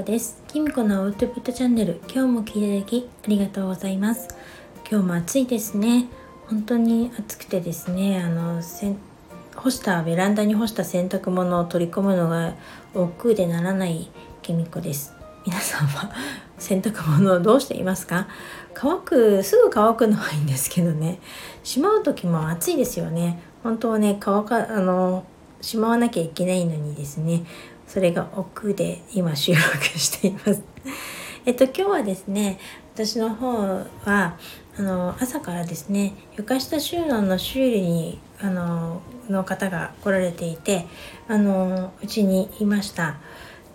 こです。きみこのアウトプットチャンネル今日も聞いていただきありがとうございます。今日も暑いですね。本当に暑くてですねあの干したベランダに干した洗濯物を取り込むのが億劫でならないきみこです。皆さんは 洗濯物をどうしていますか？乾くすぐ乾くのはいいんですけどね。しまう時も暑いですよね。本当はね乾かあのしまわなきゃいけないのにですね。それが奥で今収録しています えっと今日はですね私の方はあの朝からですね床下収納の修理にあのの方が来られていてあのうちにいました。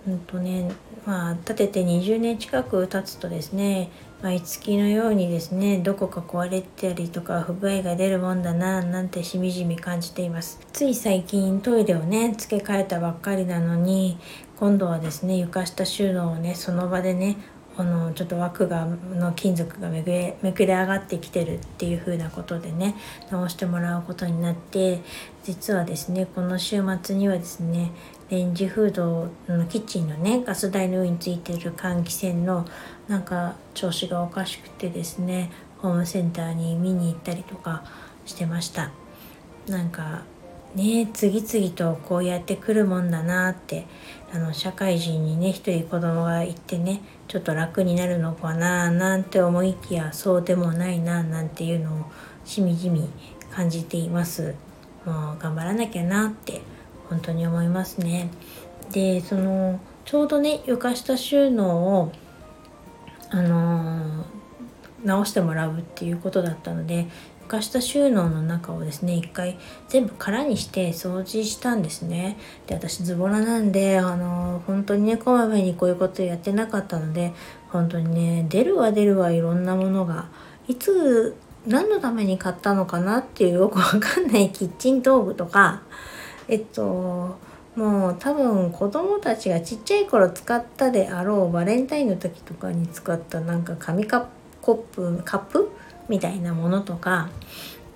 うんとねまあ建てて20年近く経つとですね毎月のようにですねどこか壊れたりとか不具合が出るもんだななんてしみじみ感じています。つい最近トイレをね付け替えたばっかりなのに今度はですね床下収納をねその場でねあのちょっと枠がの金属がめくれめくれ上がってきてるっていう風なことでね直してもらうことになって実はですねこの週末にはですねレンジフードのキッチンのねガス台の上についてる換気扇のなんか調子がおかしくてですねホームセンターに見に行ったりとかしてました。なんかね次々とこうやって来るもんだなってあの社会人にね一人子供がいてねちょっと楽になるのかななんて思いきやそうでもないななんていうのをしみじみ感じています。もう頑張らなきゃなって本当に思いますね。でそのちょうどね床下収納をあの、直してもらうっていうことだったので床下収納の中をですね一回全部空にして掃除したんですね。で私ズボラなんであの本当にねこまめにこういうことやってなかったので本当にね出るわ出るわいろんなものがいつ何のために買ったのかなっていうよくわかんないキッチン道具とかえっともう多分子供たちがちっちゃい頃使ったであろうバレンタインの時とかに使ったなんか紙カコップカップみたいなものとか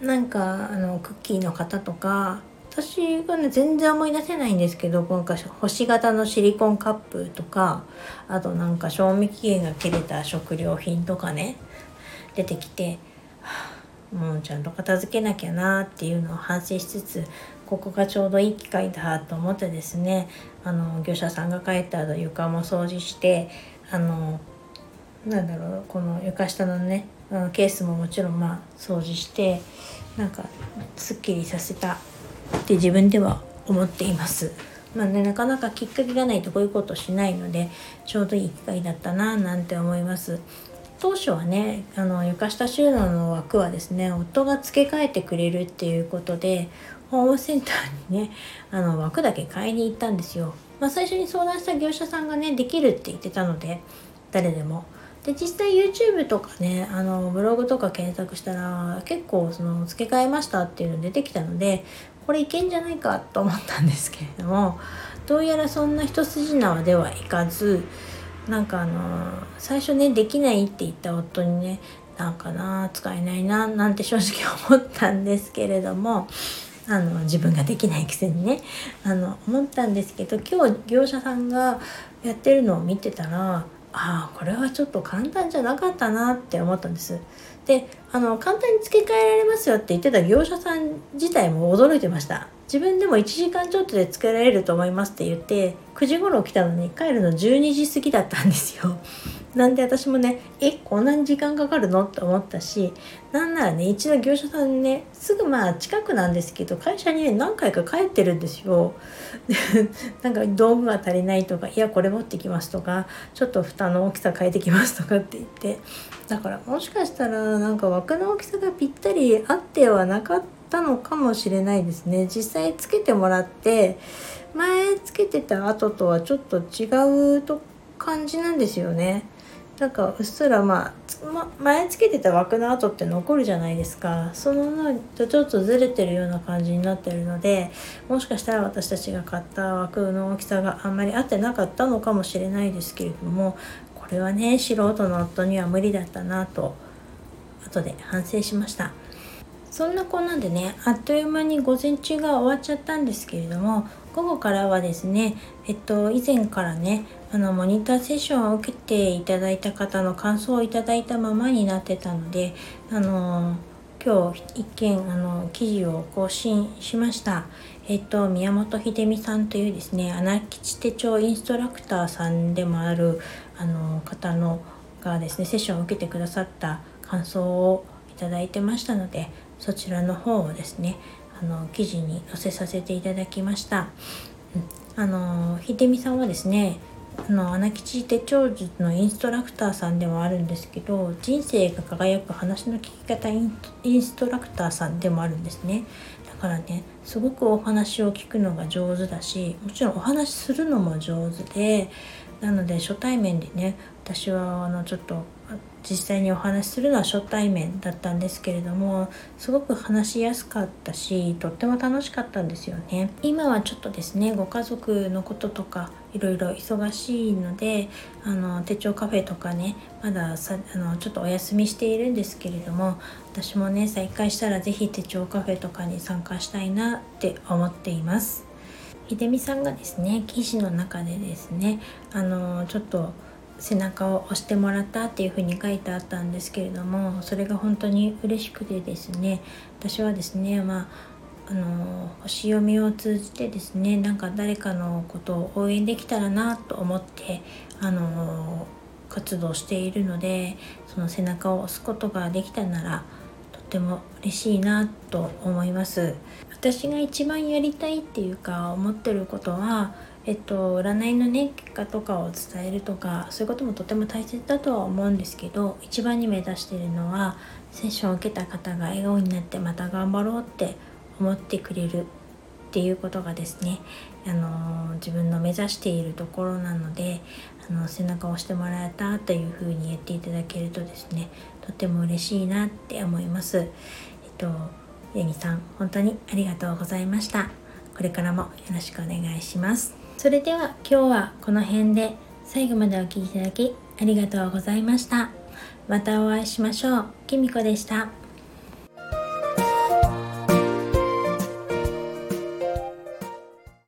なんかあのクッキーの型とか私がね全然思い出せないんですけど今回星型のシリコンカップとかあとなんか賞味期限が切れた食料品とかね出てきて、はあ、もうちゃんと片付けなきゃなっていうのを反省しつつここがちょうどいい機会だと思ってですねあの業者さんが帰った後床も掃除してあのなんだろうこの床下のねあのケースももちろんまあ掃除してなんかすっきりさせたって自分では思っています。まあね、なかなかきっかけがないとこういうことしないのでちょうどいい機会だったななんて思います。当初はねあの床下収納の枠はですね夫が付け替えてくれるっていうことでホームセンターにねあの枠だけ買いに行ったんですよ。まあ、最初に相談した業者さんがねできるって言ってたので誰でも。で実際 YouTube とかねあのブログとか検索したら結構その付け替えましたっていうの出てきたのでこれいけんじゃないかと思ったんですけれどもどうやらそんな一筋縄ではいかずなんかあの最初ねできないって言った夫にねなんかな使えないななんて正直思ったんですけれどもあの自分ができないくせにねあの思ったんですけど今日業者さんがやってるのを見てたらああこれはちょっと簡単じゃなかったなって思ったんです。であの簡単に付け替えられますよって言ってた業者さん自体も驚いてました。自分でも1時間ちょっとで付けられると思いますって言って9時頃来たのに帰るの12時過ぎだったんですよ。なんで私もねえこんなに時間かかるの？って思ったしなんならね一度業者さんにねすぐまあ近くなんですけど会社にね何回か帰ってるんですよ。なんか道具が足りないとかいやこれ持ってきますとかちょっと蓋の大きさ変えてきますとかって言って。だからもしかしたらなんか枠の大きさがぴったり合ってはなかったのかもしれないですね。実際つけてもらって前つけてた後とはちょっと違うと感じなんですよね。なんかうっすらまあ、ま、前つけてた枠の跡って残るじゃないですか。そののとちょっとずれてるような感じになってるのでもしかしたら私たちが買った枠の大きさがあんまり合ってなかったのかもしれないですけれどもこれはね素人の夫には無理だったなと後で反省しました。そんなこんなでねあっという間に午前中が終わっちゃったんですけれども午後からはですねえっと以前からねあのモニターセッションを受けていただいた方の感想をいただいたままになってたのであの今日一件あの記事を更新しました。えっと、宮本秀美さんというですね穴吉手帳インストラクターさんでもあるあの方のがですねセッションを受けてくださった感想をいただいてましたのでそちらの方をですねあの記事に載せさせていただきました。うん、あの秀美さんはですねあの穴吉手帳術のインストラクターさんでもあるんですけど人生が輝く話の聞き方インストラクターさんでもあるんですねだからねすごくお話を聞くのが上手だしもちろんお話しするのも上手でなので初対面でね私はあのちょっと実際にお話しするのは初対面だったんですけれどもすごく話しやすかったしとっても楽しかったんですよね。今はちょっとですねご家族のこととかいろいろ忙しいのであの手帳カフェとかねまださあのちょっとお休みしているんですけれども私もね再開したら是非手帳カフェとかに参加したいなって思っています。秀美さんがですね記事の中でですねあのちょっと背中を押してもらったっていうふうに書いてあったんですけれどもそれが本当に嬉しくてですね私はですねまああの星読みを通じてですねなんか誰かのことを応援できたらなと思ってあの活動しているのでその背中を押すことができたならっても嬉しいなと思います。私が一番やりたいっていうか思ってることはえっと、占いのね結果とかを伝えるとかそういうこともとても大切だとは思うんですけど一番に目指してるのはセッションを受けた方が笑顔になってまた頑張ろうって思ってくれるっていうことがですね、あの自分の目指しているところなのであの背中を押してもらえたというふうに言っていただけるとですねとても嬉しいなって思います。えっとユニさん本当にありがとうございました。これからもよろしくお願いします。それでは今日はこの辺で最後までお聴きいただきありがとうございました。またお会いしましょう。きみこでした。